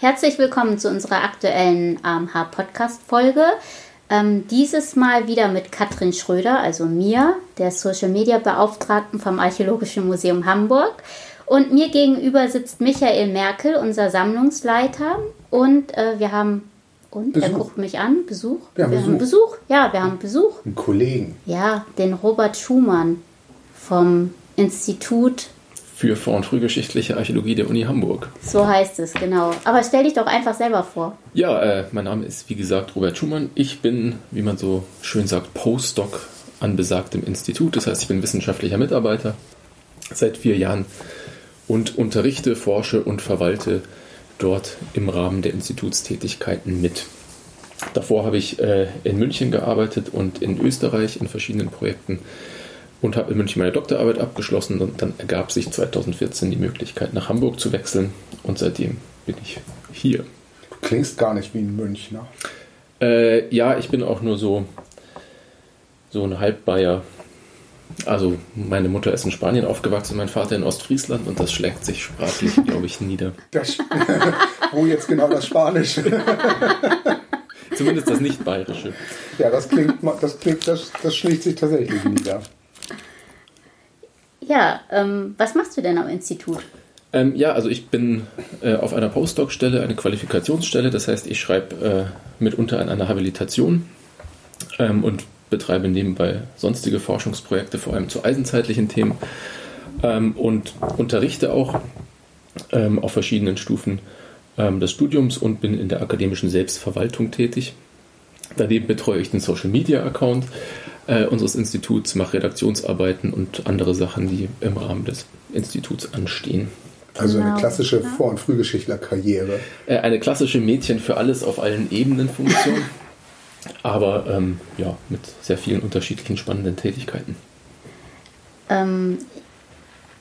Herzlich willkommen zu unserer aktuellen AMH-Podcast-Folge. Ähm, dieses Mal wieder mit Katrin Schröder, also mir, der Social Media Beauftragten vom Archäologischen Museum Hamburg. Und mir gegenüber sitzt Michael Merkel, unser Sammlungsleiter. Und äh, wir haben, und Besuch. er guckt mich an, Besuch. Ja, wir Besuch. haben Besuch. Ja, wir haben Besuch. Einen Kollegen. Ja, den Robert Schumann vom Institut, für vor- und frühgeschichtliche Archäologie der Uni Hamburg. so heißt es, genau. Aber stell dich doch einfach selber vor. Ja, äh, mein Name ist wie gesagt Robert Schumann. Ich bin, wie man so schön sagt, Postdoc an besagtem Institut. Das heißt, ich bin wissenschaftlicher Mitarbeiter seit vier Jahren und unterrichte, forsche und verwalte dort im Rahmen der Institutstätigkeiten mit. Davor habe ich äh, in München gearbeitet und in Österreich in verschiedenen Projekten und habe in München meine Doktorarbeit abgeschlossen und dann ergab sich 2014 die Möglichkeit nach Hamburg zu wechseln und seitdem bin ich hier. Du klingst gar nicht wie ein Münchner. Äh, ja, ich bin auch nur so, so ein Halbbayer. Also meine Mutter ist in Spanien aufgewachsen, mein Vater in Ostfriesland und das schlägt sich sprachlich, glaube ich, nieder. Das, wo jetzt genau das Spanische? Zumindest das nicht-bayerische. Ja, das klingt, das klingt, das, das schlägt sich tatsächlich nieder. Ja, ähm, was machst du denn am Institut? Ähm, ja, also ich bin äh, auf einer Postdoc-Stelle, eine Qualifikationsstelle. Das heißt, ich schreibe äh, mitunter an einer Habilitation ähm, und betreibe nebenbei sonstige Forschungsprojekte, vor allem zu eisenzeitlichen Themen ähm, und unterrichte auch ähm, auf verschiedenen Stufen ähm, des Studiums und bin in der akademischen Selbstverwaltung tätig. Daneben betreue ich den Social Media Account äh, unseres Instituts, mache Redaktionsarbeiten und andere Sachen, die im Rahmen des Instituts anstehen. Also eine Genau, klassische ja. Vor- und Frühgeschichtler-Karriere. Äh, eine klassische Mädchen für alles auf allen Ebenen Funktion, aber ähm, ja, mit sehr vielen unterschiedlichen spannenden Tätigkeiten. Ähm,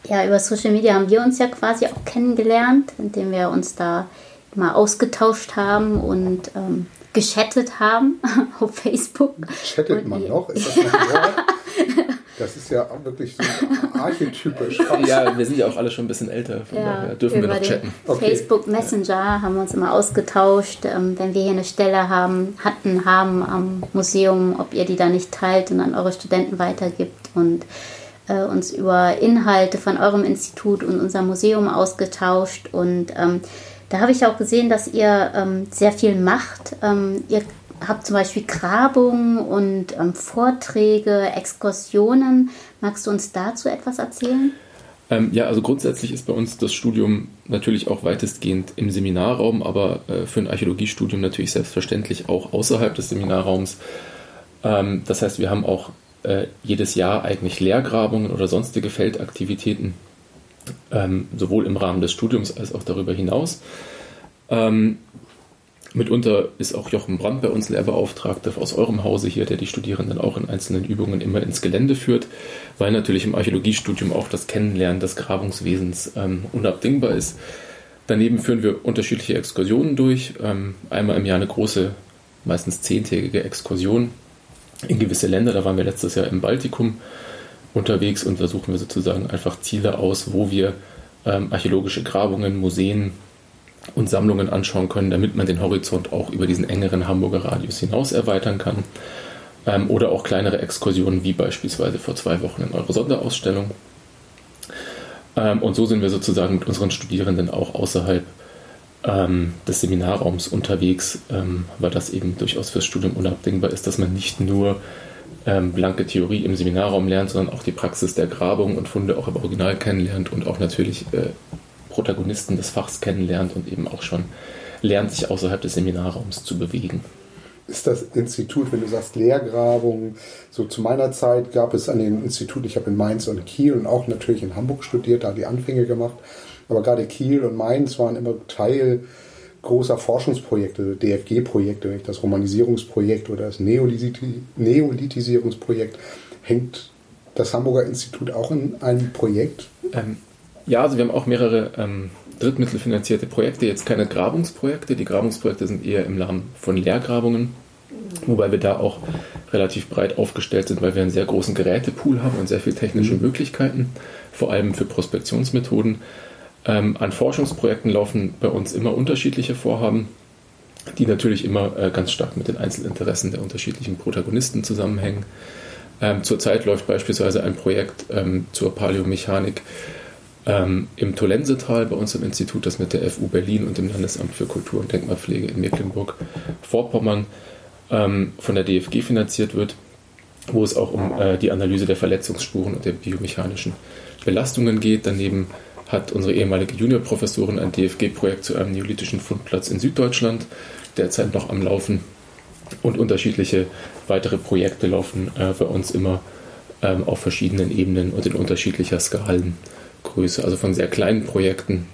ja, über Social Media haben wir uns ja quasi auch kennengelernt, indem wir uns da mal ausgetauscht haben und ähm, geschattet haben auf Facebook. Chattet Und man die- noch? Ist das Wort? Das ist ja wirklich so archetypisch. Ja, wir sind ja auch alle schon ein bisschen älter, von daher dürfen wir noch chatten. Okay. Facebook Messenger haben wir uns immer ausgetauscht, ähm, wenn wir hier eine Stelle haben, hatten, haben am Museum, ob ihr die da nicht teilt und an eure Studenten weitergibt und äh, uns über Inhalte von eurem Institut und unserem Museum ausgetauscht und ähm, da habe ich auch gesehen, dass ihr ähm, sehr viel macht. Ähm, ihr habt zum Beispiel Grabungen und ähm, Vorträge, Exkursionen. Magst du uns dazu etwas erzählen? Ähm, ja, also grundsätzlich ist bei uns das Studium natürlich auch weitestgehend im Seminarraum, aber äh, für ein Archäologiestudium natürlich selbstverständlich auch außerhalb des Seminarraums. Ähm, das heißt, wir haben auch äh, jedes Jahr eigentlich Lehrgrabungen oder sonstige Feldaktivitäten, ähm, sowohl im Rahmen des Studiums als auch darüber hinaus. Ähm, mitunter ist auch Jochen Brandt bei uns Lehrbeauftragter aus eurem Hause hier, der die Studierenden auch in einzelnen Übungen immer ins Gelände führt, weil natürlich im Archäologiestudium auch das Kennenlernen des Grabungswesens ähm, unabdingbar ist. Daneben führen wir unterschiedliche Exkursionen durch. Ähm, einmal im Jahr eine große, meistens zehntägige Exkursion in gewisse Länder. Da waren wir letztes Jahr im Baltikum unterwegs und da suchen wir sozusagen einfach Ziele aus, wo wir ähm, archäologische Grabungen, Museen und Sammlungen anschauen können, damit man den Horizont auch über diesen engeren Hamburger Radius hinaus erweitern kann. Ähm, oder auch kleinere Exkursionen, wie beispielsweise vor zwei Wochen in eurer Sonderausstellung. Ähm, und so sind wir sozusagen mit unseren Studierenden auch außerhalb ähm, des Seminarraums unterwegs, ähm, weil das eben durchaus fürs Studium unabdingbar ist, dass man nicht nur ähm, blanke Theorie im Seminarraum lernt, sondern auch die Praxis der Grabung und Funde auch im Original kennenlernt und auch natürlich äh, Protagonisten des Fachs kennenlernt und eben auch schon lernt, sich außerhalb des Seminarraums zu bewegen. Ist das Institut, wenn du sagst Lehrgrabung, so zu meiner Zeit gab es an dem Institut, ich habe in Mainz und Kiel und auch natürlich in Hamburg studiert, da die Anfänge gemacht, aber gerade Kiel und Mainz waren immer Teil großer Forschungsprojekte, DFG-Projekte, das Romanisierungsprojekt oder das Neolithisi- Neolithisierungsprojekt. Hängt das Hamburger Institut auch in einem Projekt? Ähm, ja, also wir haben auch mehrere ähm, drittmittelfinanzierte Projekte, jetzt keine Grabungsprojekte. Die Grabungsprojekte sind eher im Rahmen von Lehrgrabungen, wobei wir da auch relativ breit aufgestellt sind, weil wir einen sehr großen Gerätepool haben und sehr viele technische Möglichkeiten, vor allem für Prospektionsmethoden. Ähm, an Forschungsprojekten laufen bei uns immer unterschiedliche Vorhaben, die natürlich immer äh, ganz stark mit den Einzelinteressen der unterschiedlichen Protagonisten zusammenhängen. Ähm, zurzeit läuft beispielsweise ein Projekt ähm, zur Paläomechanik ähm, im Tolensetal bei uns im Institut, das mit der FU Berlin und dem Landesamt für Kultur und Denkmalpflege in Mecklenburg-Vorpommern ähm, von der DFG finanziert wird, wo es auch um äh, die Analyse der Verletzungsspuren und der biomechanischen Belastungen geht. Daneben hat unsere ehemalige Juniorprofessorin ein DFG-Projekt zu einem neolithischen Fundplatz in Süddeutschland derzeit noch am Laufen. Und unterschiedliche weitere Projekte laufen äh, bei uns immer ähm, auf verschiedenen Ebenen und in unterschiedlicher Skalengröße, also von sehr kleinen Projekten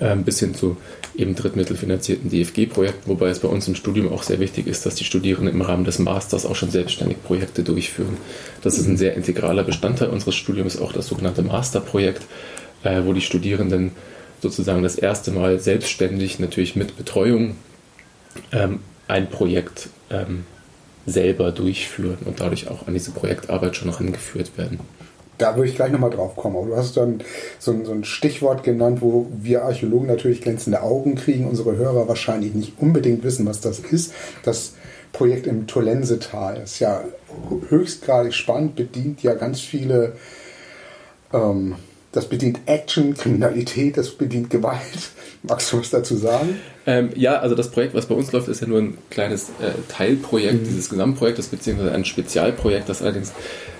ähm, bis hin zu eben drittmittelfinanzierten DFG-Projekten, wobei es bei uns im Studium auch sehr wichtig ist, dass die Studierenden im Rahmen des Masters auch schon selbstständig Projekte durchführen. Das ist ein sehr integraler Bestandteil unseres Studiums, auch das sogenannte Masterprojekt, äh, wo die Studierenden sozusagen das erste Mal selbstständig, natürlich mit Betreuung, ähm, ein Projekt ähm, selber durchführen und dadurch auch an diese Projektarbeit schon rangeführt werden. Da würde ich gleich nochmal drauf kommen. Aber du hast dann so ein, so ein, Stichwort genannt, wo wir Archäologen natürlich glänzende Augen kriegen, unsere Hörer wahrscheinlich nicht unbedingt wissen, was das ist. Das Projekt im Tolensetal ist ja höchstgradig spannend, bedient ja ganz viele ähm, das bedient Action, Kriminalität, das bedient Gewalt. Magst du was dazu sagen? Ähm, ja, also das Projekt, was bei uns läuft, ist ja nur ein kleines äh, Teilprojekt mhm. dieses Gesamtprojektes, beziehungsweise ein Spezialprojekt, das allerdings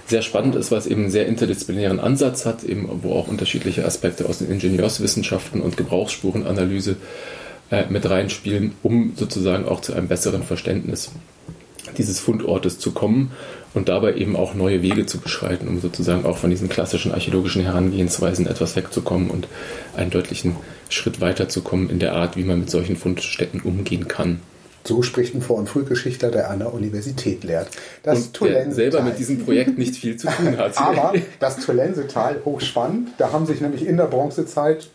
sehr spannend ist, weil es eben einen sehr interdisziplinären Ansatz hat, eben, wo auch unterschiedliche Aspekte aus den Ingenieurswissenschaften und Gebrauchsspurenanalyse äh, mit reinspielen, um sozusagen auch zu einem besseren Verständnis dieses Fundortes zu kommen und dabei eben auch neue Wege zu beschreiten, um sozusagen auch von diesen klassischen archäologischen Herangehensweisen etwas wegzukommen und einen deutlichen Schritt weiterzukommen in der Art, wie man mit solchen Fundstätten umgehen kann. So spricht ein Vor- und Frühgeschichtler, der an der Universität lehrt. Das und der selber mit diesem Projekt nicht viel zu tun hat. Aber das Tolensetal, hochspannend, da haben sich nämlich in der Bronzezeit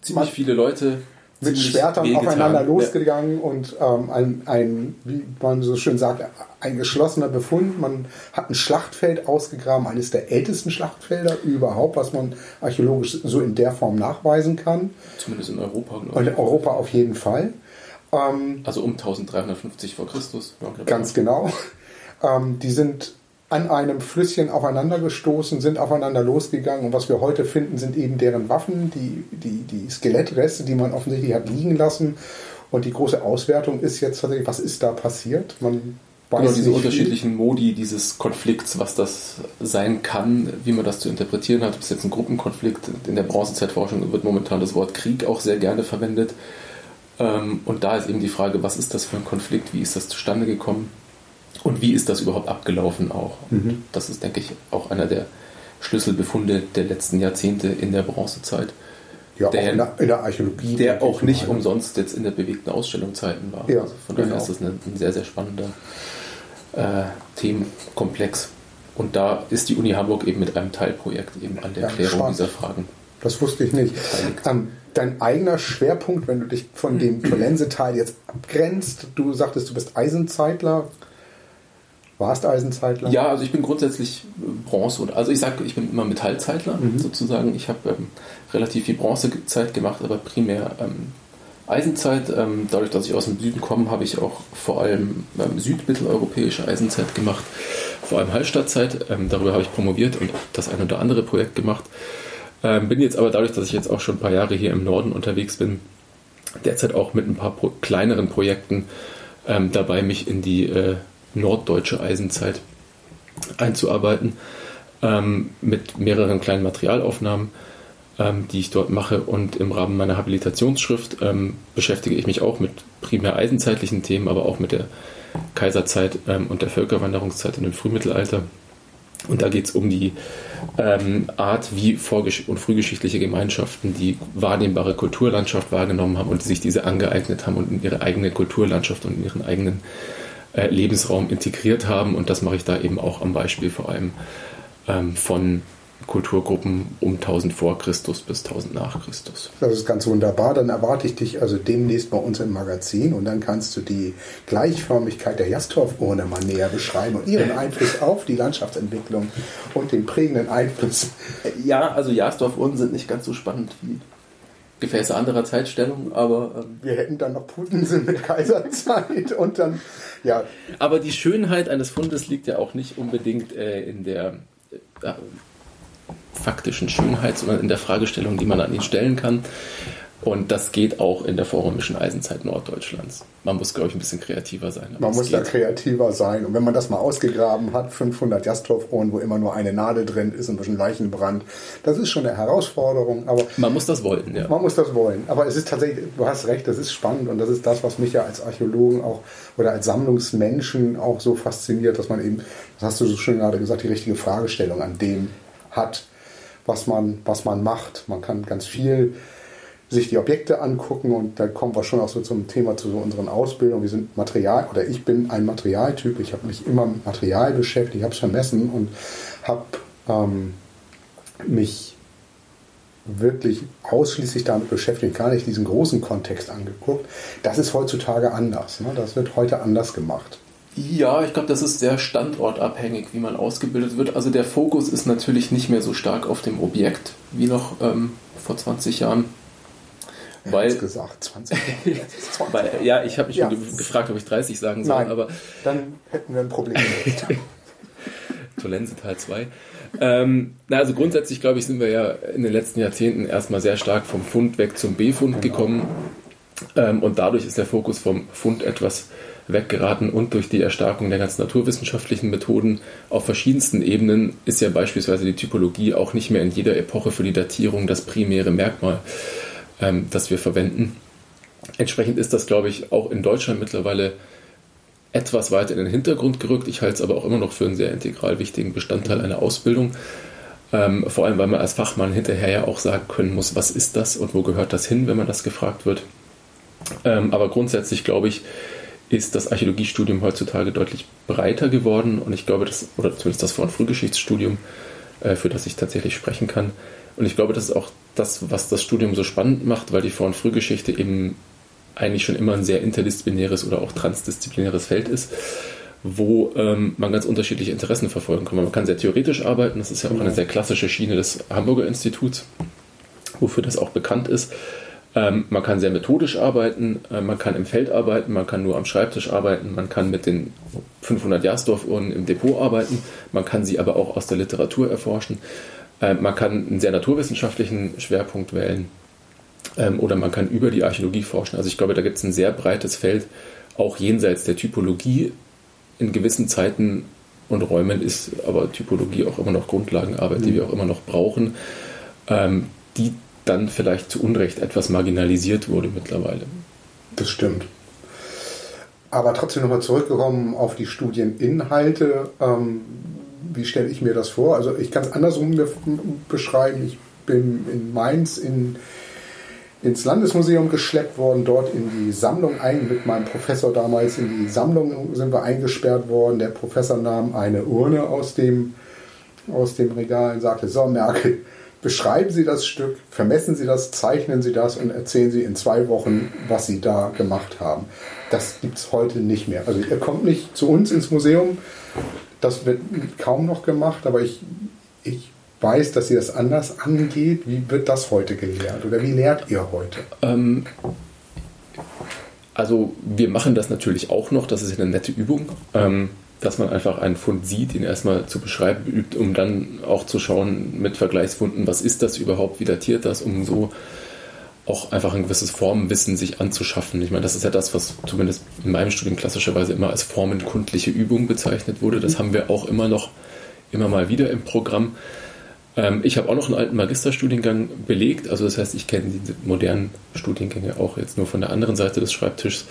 ziemlich viele Leute mit Schwertern aufeinander losgegangen ja. und ähm, ein, ein, wie man so schön sagt, ein geschlossener Befund. Man hat ein Schlachtfeld ausgegraben, eines der ältesten Schlachtfelder überhaupt, was man archäologisch so in der Form nachweisen kann. Zumindest in Europa. Und in Europa auf jeden Fall. Ähm, also um 1350 vor Christus. Ja, ganz genau. Ähm, die sind an einem Flüsschen aufeinander gestoßen, sind aufeinander losgegangen und was wir heute finden, sind eben deren Waffen, die, die, die Skelettreste, die man offensichtlich hat liegen lassen. Und die große Auswertung ist jetzt tatsächlich, was ist da passiert? Man weiß genau, diese unterschiedlichen Modi dieses Konflikts, was das sein kann, wie man das zu interpretieren hat. Ob es jetzt ein Gruppenkonflikt in der Bronzezeitforschung wird momentan das Wort Krieg auch sehr gerne verwendet. Ähm, und da ist eben die Frage, was ist das für ein Konflikt, wie ist das zustande gekommen? Und wie ist das überhaupt abgelaufen auch? Mhm. Das ist, denke ich, auch einer der Schlüsselbefunde der letzten Jahrzehnte in der Bronzezeit. Ja, der, in, der, in, der, Archäologie. Der auch nicht meine. umsonst jetzt in der bewegten Ausstellungszeiten war. Ja, also von daher genau. ist das ein, ein sehr, sehr spannender äh, Themenkomplex. Und da ist die Uni Hamburg eben mit einem Teilprojekt eben an der ja, Klärung spannend. dieser Fragen. Das wusste ich nicht. Ähm, dein eigener Schwerpunkt, wenn du dich von dem Tolense-Teil jetzt abgrenzt, du sagtest, du bist Eisenzeitler. Warst Eisenzeitler? Ja, also ich bin grundsätzlich Bronze. Also ich sage, ich bin immer Metallzeitler mhm. sozusagen. Ich habe ähm, relativ viel Bronzezeit gemacht, aber primär ähm, Eisenzeit. Ähm, dadurch, dass ich aus dem Süden komme, habe ich auch vor allem ähm, südmitteleuropäische Eisenzeit gemacht, vor allem Hallstattzeit. Ähm, darüber habe ich promoviert und das ein oder andere Projekt gemacht. Ähm, bin jetzt aber dadurch, dass ich jetzt auch schon ein paar Jahre hier im Norden unterwegs bin, derzeit auch mit ein paar pro kleineren Projekten dabei, mich in die äh, norddeutsche Eisenzeit einzuarbeiten, ähm, mit mehreren kleinen Materialaufnahmen, ähm, die ich dort mache. Und im Rahmen meiner Habilitationsschrift ähm, beschäftige ich mich auch mit primär eisenzeitlichen Themen, aber auch mit der Kaiserzeit ähm, und der Völkerwanderungszeit in dem Frühmittelalter. Und da geht es um die ähm, Art, wie vorgesch und frühgeschichtliche Gemeinschaften die wahrnehmbare Kulturlandschaft wahrgenommen haben und sich diese angeeignet haben und in ihre eigene Kulturlandschaft und in ihren eigenen äh, Lebensraum integriert haben. Und das mache ich da eben auch am Beispiel vor allem ähm, von Kulturgruppen um 1000 vor Christus bis 1000 nach Christus. Das ist ganz wunderbar. Dann erwarte ich dich also demnächst bei uns im Magazin und dann kannst du die Gleichförmigkeit der Jastorf-Urne mal näher beschreiben und ihren Einfluss auf die Landschaftsentwicklung und den prägenden Einfluss. Ja, also Jastorf-Urnen sind nicht ganz so spannend wie Gefäße anderer Zeitstellung, aber. Ähm wir hätten dann noch Putensen mit Kaiserzeit und dann, ja. Aber die Schönheit eines Fundes liegt ja auch nicht unbedingt äh, in der äh, faktischen Schönheit, sondern in der Fragestellung, die man an ihn stellen kann. Und das geht auch in der vorrömischen Eisenzeit Norddeutschlands. Man muss, glaube ich, ein bisschen kreativer sein. Man muss da kreativer sein. Und wenn man das mal ausgegraben hat, 500 Jastorf-Ohren, wo immer nur eine Nadel drin ist, ein bisschen Leichenbrand, das ist schon eine Herausforderung. Aber man muss das wollen, ja. Man muss das wollen. Aber es ist tatsächlich, du hast recht, das ist spannend. Und das ist das, was mich ja als Archäologen auch oder als Sammlungsmenschen auch so fasziniert, dass man eben, das hast du so schön gerade gesagt, die richtige Fragestellung an dem hat, was man, was man macht. Man kann ganz viel sich die Objekte angucken und da kommen wir schon auch so zum Thema zu unseren Ausbildungen. Wir sind Material oder ich bin ein Materialtyp. Ich habe mich immer mit Material beschäftigt, ich habe es vermessen und habe ähm, mich wirklich ausschließlich damit beschäftigt, gar nicht diesen großen Kontext angeguckt. Das ist heutzutage anders. Ne? Das wird heute anders gemacht. Ja, ich glaube, das ist sehr standortabhängig, wie man ausgebildet wird. Also der Fokus ist natürlich nicht mehr so stark auf dem Objekt wie noch ähm, vor 20 Jahren. Weil, gesagt, 20 weil, Ja, ich habe mich ja. gefragt, ob ich 30 sagen soll. Nein, aber dann hätten wir ein Problem. Tolense Teil 2. Ähm, na, also grundsätzlich, glaube ich, sind wir ja in den letzten Jahrzehnten erstmal sehr stark vom Fund weg zum B-Fund genau. gekommen. Ähm, und dadurch ist der Fokus vom Fund etwas weggeraten und durch die Erstarkung der ganzen naturwissenschaftlichen Methoden auf verschiedensten Ebenen ist ja beispielsweise die Typologie auch nicht mehr in jeder Epoche für die Datierung das primäre Merkmal ähm, das wir verwenden. Entsprechend ist das, glaube ich, auch in Deutschland mittlerweile etwas weiter in den Hintergrund gerückt. Ich halte es aber auch immer noch für einen sehr integral wichtigen Bestandteil einer Ausbildung. Ähm, vor allem, weil man als Fachmann hinterher ja auch sagen können muss, was ist das und wo gehört das hin, wenn man das gefragt wird. Ähm, aber grundsätzlich, glaube ich, ist das Archäologiestudium heutzutage deutlich breiter geworden und ich glaube, dass, oder zumindest das Vor- und Frühgeschichtsstudium, äh, für das ich tatsächlich sprechen kann. Und ich glaube, das ist auch das, was das Studium so spannend macht, weil die Vor- und Frühgeschichte eben eigentlich schon immer ein sehr interdisziplinäres oder auch transdisziplinäres Feld ist, wo ähm, man ganz unterschiedliche Interessen verfolgen kann. Man kann sehr theoretisch arbeiten, das ist ja auch eine sehr klassische Schiene des Hamburger Instituts, wofür das auch bekannt ist. Ähm, man kann sehr methodisch arbeiten, äh, man kann im Feld arbeiten, man kann nur am Schreibtisch arbeiten, man kann mit den 500 Jasdorf-Urnen im Depot arbeiten, man kann sie aber auch aus der Literatur erforschen. Äh, man kann einen sehr naturwissenschaftlichen Schwerpunkt wählen ähm, oder man kann über die Archäologie forschen. Also ich glaube, da gibt es ein sehr breites Feld, auch jenseits der Typologie. In gewissen Zeiten und Räumen ist aber Typologie auch immer noch Grundlagenarbeit, die wir auch immer noch brauchen, ähm, die dann vielleicht zu Unrecht etwas marginalisiert wurde mittlerweile. Das stimmt. Aber trotzdem nochmal zurückgekommen auf die Studieninhalte. Ähm, wie stelle ich mir das vor? Also ich kann es andersrum beschreiben. Ich bin in Mainz in, ins Landesmuseum geschleppt worden, dort in die Sammlung ein, mit meinem Professor damals in die Sammlung sind wir eingesperrt worden. Der Professor nahm eine Urne aus dem, aus dem Regal und sagte, so Merkel, beschreiben Sie das Stück, vermessen Sie das, zeichnen Sie das und erzählen Sie in zwei Wochen, was Sie da gemacht haben. Das gibt es heute nicht mehr. Also ihr kommt nicht zu uns ins Museum, das wird kaum noch gemacht, aber ich, ich weiß, dass ihr das anders angeht. Wie wird das heute gelehrt oder wie lehrt ihr heute? Ähm, also wir machen das natürlich auch noch, das ist eine nette Übung, ähm, dass man einfach einen Fund sieht, ihn erstmal zu beschreiben übt, um dann auch zu schauen mit Vergleichsfunden, was ist das überhaupt, wie datiert das, um so auch einfach ein gewisses Formenwissen sich anzuschaffen. Ich meine, das ist ja das, was zumindest in meinem Studium klassischerweise immer als formenkundliche Übung bezeichnet wurde. Das haben wir auch immer noch, immer mal wieder im Programm. Ähm, ich habe auch noch einen alten Magisterstudiengang belegt. Also das heißt, ich kenne diese modernen Studiengänge auch jetzt nur von der anderen Seite des Schreibtischs.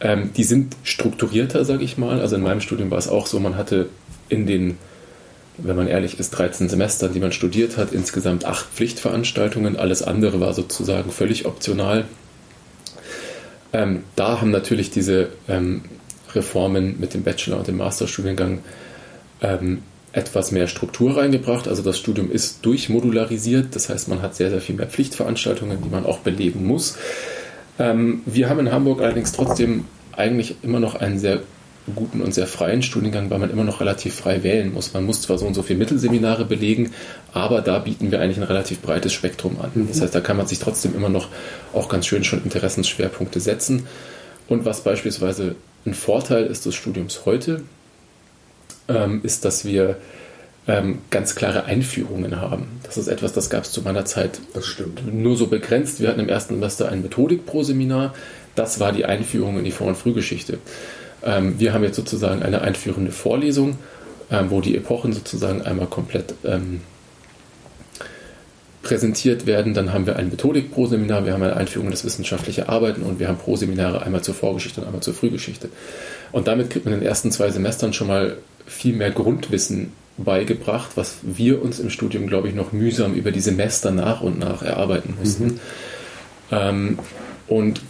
Ähm, die sind strukturierter, sage ich mal. Also in meinem Studium war es auch so, man hatte in den wenn man ehrlich ist, 13 Semester, die man studiert hat, insgesamt acht Pflichtveranstaltungen. Alles andere war sozusagen völlig optional. Ähm, da haben natürlich diese ähm, Reformen mit dem Bachelor- und dem Masterstudiengang ähm, etwas mehr Struktur reingebracht. Also das Studium ist durchmodularisiert, das heißt, man hat sehr, sehr viel mehr Pflichtveranstaltungen, die man auch belegen muss. Ähm, wir haben in Hamburg allerdings trotzdem eigentlich immer noch einen sehr guten und sehr freien Studiengang, weil man immer noch relativ frei wählen muss. Man muss zwar so und so viele Mittelseminare belegen, aber da bieten wir eigentlich ein relativ breites Spektrum an. Das heißt, da kann man sich trotzdem immer noch auch ganz schön schon Interessensschwerpunkte setzen. Und was beispielsweise ein Vorteil ist des Studiums heute, ähm, ist, dass wir ähm, ganz klare Einführungen haben. Das ist etwas, das gab es zu meiner Zeit nur so begrenzt. Wir hatten im ersten Semester ein Methodik pro Seminar. Das war die Einführung in die Vor- und Frühgeschichte. Ähm, wir haben jetzt sozusagen eine einführende Vorlesung, ähm, wo die Epochen sozusagen einmal komplett ähm, präsentiert werden. Dann haben wir ein Methodik pro Seminar, wir haben eine Einführung in das wissenschaftliche Arbeiten und wir haben pro Seminare einmal zur Vorgeschichte und einmal zur Frühgeschichte. Und damit kriegt man in den ersten zwei Semestern schon mal viel mehr Grundwissen beigebracht, was wir uns im Studium, glaube ich, noch mühsam über die Semester nach und nach erarbeiten mussten. Mhm. Ähm, und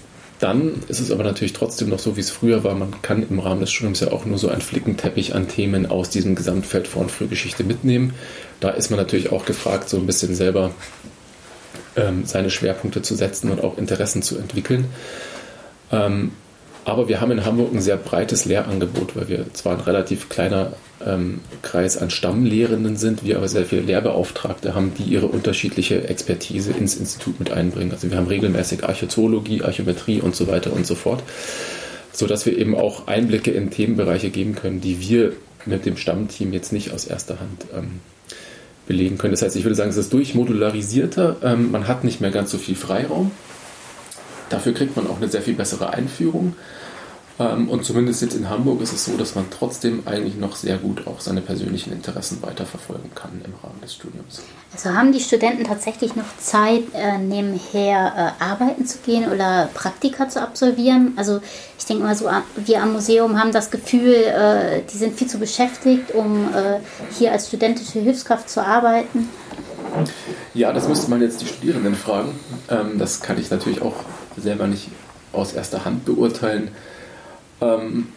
dann ist es aber natürlich trotzdem noch so, wie es früher war. Man kann im Rahmen des Studiums ja auch nur so einen Flickenteppich an Themen aus diesem Gesamtfeld und Frühgeschichte mitnehmen. Da ist man natürlich auch gefragt, so ein bisschen selber ähm, seine Schwerpunkte zu setzen und auch Interessen zu entwickeln. Ähm, aber wir haben in Hamburg ein sehr breites Lehrangebot, weil wir zwar ein relativ kleiner ähm, Kreis an Stammlehrenden sind, wir aber sehr viele Lehrbeauftragte haben, die ihre unterschiedliche Expertise ins Institut mit einbringen. Also wir haben regelmäßig Archäologie, Archäometrie und so weiter und so fort, sodass wir eben auch Einblicke in Themenbereiche geben können, die wir mit dem Stammteam jetzt nicht aus erster Hand ähm, belegen können. Das heißt, ich würde sagen, es ist durchmodularisierter, ähm, man hat nicht mehr ganz so viel Freiraum. Dafür kriegt man auch eine sehr viel bessere Einführung. Ähm, und zumindest jetzt in Hamburg ist es so, dass man trotzdem eigentlich noch sehr gut auch seine persönlichen Interessen weiterverfolgen kann im Rahmen des Studiums. Also haben die Studenten tatsächlich noch Zeit, äh, nebenher äh, arbeiten zu gehen oder Praktika zu absolvieren? Also ich denke mal so, wir am Museum haben das Gefühl, äh, die sind viel zu beschäftigt, um hier als studentische Hilfskraft zu arbeiten. Ja, das müsste man jetzt die Studierenden fragen. Ähm, das kann ich natürlich auch selber nicht aus erster Hand beurteilen. Ähm,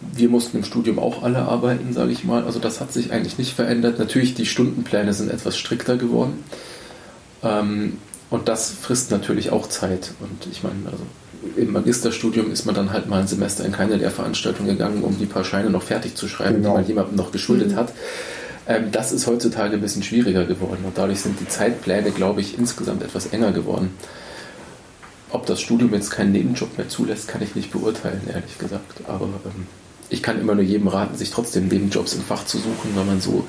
wir mussten im Studium auch alle arbeiten, sage ich mal. Also das hat sich eigentlich nicht verändert. Natürlich, die Stundenpläne sind etwas strikter geworden. Ähm, und das frisst natürlich auch Zeit. Und ich meine, also im Magisterstudium ist man dann halt mal ein Semester in keine Lehrveranstaltung gegangen, um die paar Scheine noch fertig zu schreiben, genau. die man jemandem noch geschuldet mhm. hat. Ähm, das ist heutzutage ein bisschen schwieriger geworden und dadurch sind die Zeitpläne, glaube ich, insgesamt etwas enger geworden. Ob das Studium jetzt keinen Nebenjob mehr zulässt, kann ich nicht beurteilen, ehrlich gesagt. Aber ähm, ich kann immer nur jedem raten, sich trotzdem Nebenjobs im Fach zu suchen, weil man so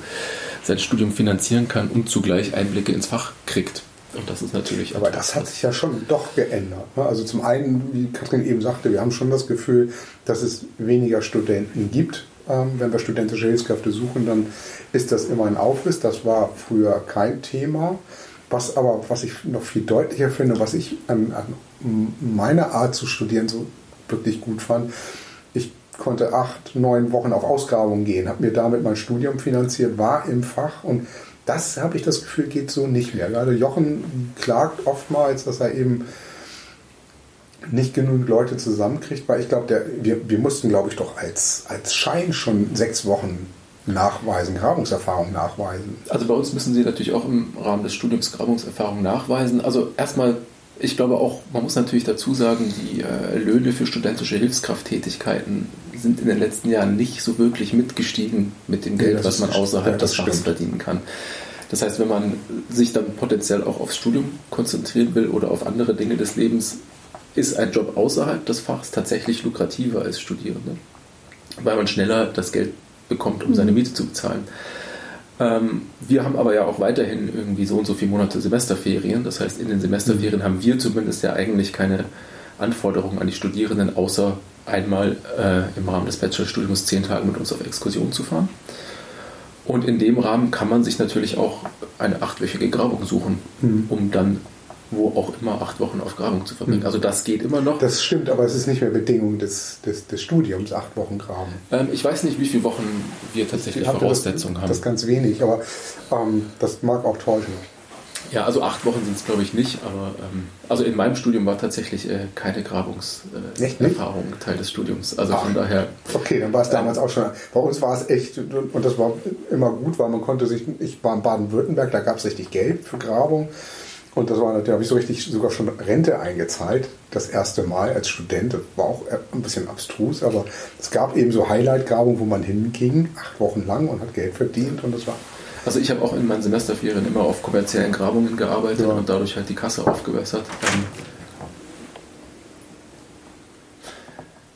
sein Studium finanzieren kann und zugleich Einblicke ins Fach kriegt. Und das ist natürlich. Aber das hat sich ja schon doch geändert. Ne? Also zum einen, wie Katrin eben sagte, wir haben schon das Gefühl, dass es weniger Studenten gibt. Ähm, wenn wir studentische Hilfskräfte suchen, dann ist das immer ein Aufriss. Das war früher kein Thema. Was aber, was ich noch viel deutlicher finde, was ich an, an meiner Art zu studieren so wirklich gut fand, ich konnte acht, neun Wochen auf Ausgrabung gehen, habe mir damit mein Studium finanziert, war im Fach und das habe ich das Gefühl, geht so nicht mehr. Gerade Jochen klagt oftmals, dass er eben nicht genügend Leute zusammenkriegt, weil ich glaube, wir, wir mussten, glaube ich, doch als, als Schein schon sechs Wochen nachweisen, Grabungserfahrung nachweisen. Also bei uns müssen Sie natürlich auch im Rahmen des Studiums Grabungserfahrung nachweisen. Also erstmal, ich glaube auch, man muss natürlich dazu sagen, die äh, Löhne für studentische Hilfskrafttätigkeiten sind in den letzten Jahren nicht so wirklich mitgestiegen mit dem Geld, ja, was man außerhalb ja, des Fachs verdienen kann. Das heißt, wenn man sich dann potenziell auch aufs Studium konzentrieren will oder auf andere Dinge des Lebens, ist ein Job außerhalb des Fachs tatsächlich lukrativer als Studierende, weil man schneller das Geld bekommt, um seine mhm. Miete zu bezahlen. Ähm, wir haben aber ja auch weiterhin irgendwie so und so viele Monate Semesterferien. Das heißt, in den Semesterferien mhm. haben wir zumindest ja eigentlich keine Anforderungen an die Studierenden, außer einmal äh, im Rahmen des Bachelorstudiums zehn Tage mit uns auf Exkursion zu fahren. Und in dem Rahmen kann man sich natürlich auch eine achtwöchige Grabung suchen, mhm. um dann wo auch immer acht Wochen auf Grabung zu verbringen. Hm. Also das geht immer noch. Das stimmt, aber es ist nicht mehr Bedingung des, des, des Studiums, acht Wochen Graben. Ähm, ich weiß nicht, wie viele Wochen wir tatsächlich Voraussetzungen das, haben. Das ist ganz wenig, aber ähm, das mag auch täuschen. Ja, also acht Wochen sind es glaube ich nicht, aber ähm, also in meinem Studium war tatsächlich äh, keine Grabungserfahrung äh, Teil des Studiums. Also Ach, von daher. Okay, dann war es damals auch schon. Bei uns war es echt, und das war immer gut, weil man konnte sich, ich war in Baden-Württemberg, da gab es richtig Geld für Grabung. Und das war, da habe ich so richtig sogar schon Rente eingezahlt, das erste Mal als Student. Das war auch ein bisschen abstrus, aber es gab eben so Highlight-Grabungen, wo man hinging, acht Wochen lang und hat Geld verdient und das war also ich habe auch in meinen Semesterferien immer auf kommerziellen Grabungen gearbeitet ja. und dadurch halt die Kasse aufgewässert. Ähm,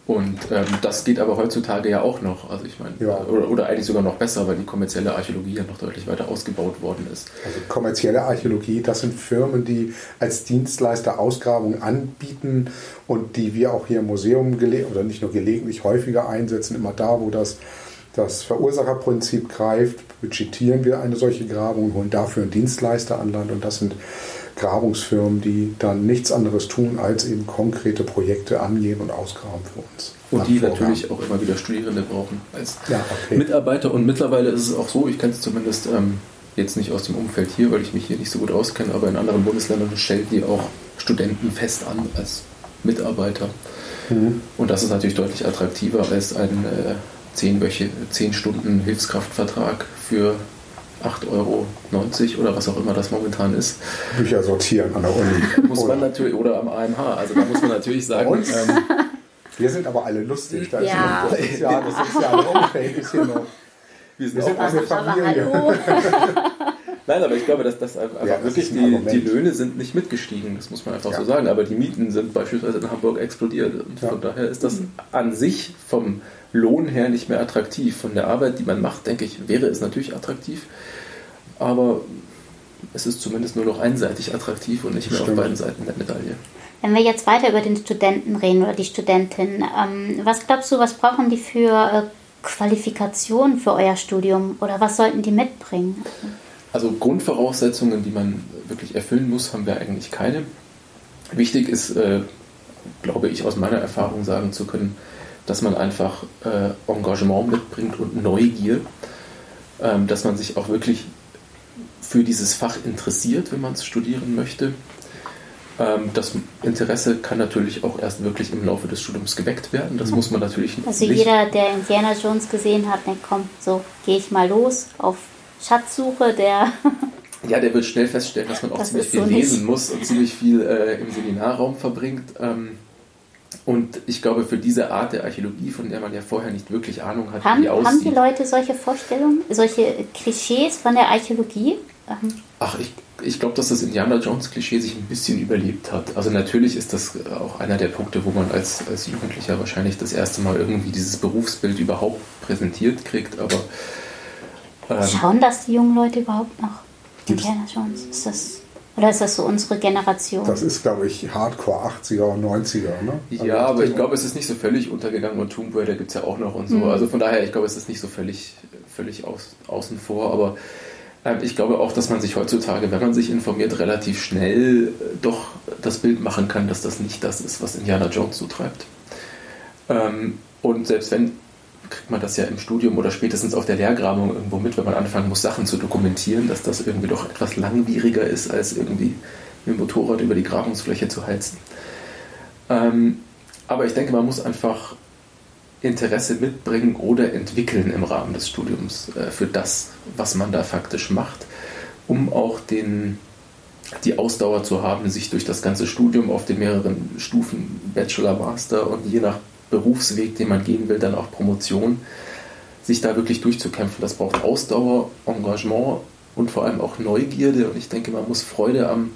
und ähm, das geht aber heutzutage ja auch noch. Also ich meine, ja. oder, oder, eigentlich sogar noch besser, weil die kommerzielle Archäologie ja noch deutlich weiter ausgebaut worden ist. Also kommerzielle Archäologie, das sind Firmen, die als Dienstleister Ausgrabungen anbieten und die wir auch hier im Museum oder nicht nur gelegentlich häufiger einsetzen, immer da, wo das das Verursacherprinzip greift, budgetieren wir eine solche Grabung, holen dafür einen Dienstleister an Land und das sind Grabungsfirmen, die dann nichts anderes tun, als eben konkrete Projekte angehen und ausgraben für uns. Und die natürlich auch immer wieder Studierende brauchen als ja, okay. Mitarbeiter. Und mittlerweile ist es auch so, ich kenne es zumindest ähm, jetzt nicht aus dem Umfeld hier, weil ich mich hier nicht so gut auskenne, aber in anderen Bundesländern stellen die auch Studenten fest an als Mitarbeiter. Mhm. Und das ist natürlich deutlich attraktiver als ein äh, 10, Wöche, 10 Stunden Hilfskraftvertrag für 8,90 Euro oder was auch immer das momentan ist. Bücher sortieren an der Uni. Muss man natürlich, oder am AMH, also da muss man natürlich sagen. Ähm, wir sind aber alle lustig. Da ja. Ist ja, das soziale Umfeld ist hier noch. Wir sind, wir sind eine Familie. Nein, aber ich glaube, dass das einfach ja, wirklich die, die, Löhne sind nicht mitgestiegen, das muss man einfach ja. so sagen. Aber die Mieten sind beispielsweise in Hamburg explodiert. Und ja. von daher ist das an sich vom Lohn her nicht mehr attraktiv. Von der Arbeit, die man macht, denke ich, wäre es natürlich attraktiv. Aber es ist zumindest nur noch einseitig attraktiv und nicht mehr Stimmt. auf beiden Seiten der Medaille. Wenn wir jetzt weiter über den Studenten reden oder die Studentin, ähm, was glaubst du, was brauchen die für äh, Qualifikationen für euer Studium oder was sollten die mitbringen? Also Grundvoraussetzungen, die man wirklich erfüllen muss, haben wir eigentlich keine. Wichtig ist, äh, glaube ich, aus meiner Erfahrung sagen zu können, dass man einfach äh, Engagement mitbringt und Neugier, ähm, dass man sich auch wirklich für dieses Fach interessiert, wenn man es studieren möchte. Ähm, das Interesse kann natürlich auch erst wirklich im Laufe des Studiums geweckt werden. Das muss man natürlich Also nicht. jeder, der Indiana Jones gesehen hat, denkt, komm, so gehe ich mal los auf Schatzsuche, der ja, der wird schnell feststellen, dass man auch das ziemlich viel so lesen muss und ziemlich viel äh, im Seminarraum verbringt. Ähm, und ich glaube, für diese Art der Archäologie, von der man ja vorher nicht wirklich Ahnung hat, haben, wie die aussieht. Haben die Leute solche Vorstellungen, solche Klischees von der Archäologie? Ähm. Ach, ich, ich glaube, dass das Indiana Jones-Klischee sich ein bisschen überlebt hat. Also natürlich ist das auch einer der Punkte, wo man als, als Jugendlicher wahrscheinlich das erste Mal irgendwie dieses Berufsbild überhaupt präsentiert kriegt, aber... Ähm, Schauen das die jungen Leute überhaupt noch? Indiana Jones, ist das... Oder ist das so unsere Generation? Das ist, glaube ich, Hardcore 80er und 90er. Ne? Also ja, aber ich glaube, es ist nicht so völlig untergegangen und Tomb Raider gibt es ja auch noch und so. Mhm. Also von daher, ich glaube, es ist nicht so völlig, völlig aus, außen vor. Aber äh, ich glaube auch, dass man sich heutzutage, wenn man sich informiert, relativ schnell äh, doch das Bild machen kann, dass das nicht das ist, was Indiana Jones so treibt. Ähm, und selbst wenn kriegt man das ja im Studium oder spätestens auf der Lehrgrabung irgendwo mit, wenn man anfangen muss, Sachen zu dokumentieren, dass das irgendwie doch etwas langwieriger ist, als irgendwie mit dem Motorrad über die Grabungsfläche zu heizen. Ähm, aber ich denke, man muss einfach Interesse mitbringen oder entwickeln im Rahmen des Studiums äh, für das, was man da faktisch macht, um auch den, die Ausdauer zu haben, sich durch das ganze Studium auf den mehreren Stufen, Bachelor, Master und je nach Berufsweg, den man gehen will, dann auch Promotion, sich da wirklich durchzukämpfen. Das braucht Ausdauer, Engagement und vor allem auch Neugierde. Und ich denke, man muss Freude am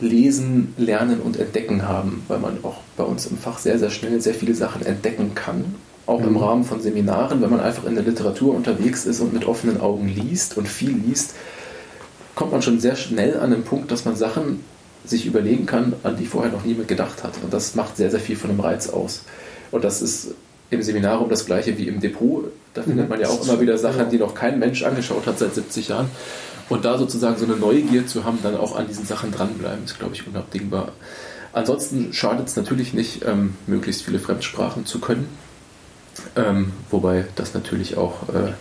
Lesen, Lernen und Entdecken haben, weil man auch bei uns im Fach sehr, sehr schnell sehr viele Sachen entdecken kann. Auch im mhm. Rahmen von Seminaren, wenn man einfach in der Literatur unterwegs ist und mit offenen Augen liest und viel liest, kommt man schon sehr schnell an den Punkt, dass man Sachen sich überlegen kann, an die vorher noch niemand gedacht hat. Und das macht sehr, sehr viel von dem Reiz aus. Und das ist im Seminarium das gleiche wie im Depot. Da findet mhm. man ja auch immer wieder Sachen, die noch kein Mensch angeschaut hat seit 70 Jahren. Und da sozusagen so eine Neugier zu haben, dann auch an diesen Sachen dranbleiben, ist, glaube ich, unabdingbar. Ansonsten schadet es natürlich nicht, ähm, möglichst viele Fremdsprachen zu können. Ähm, wobei das natürlich auch äh,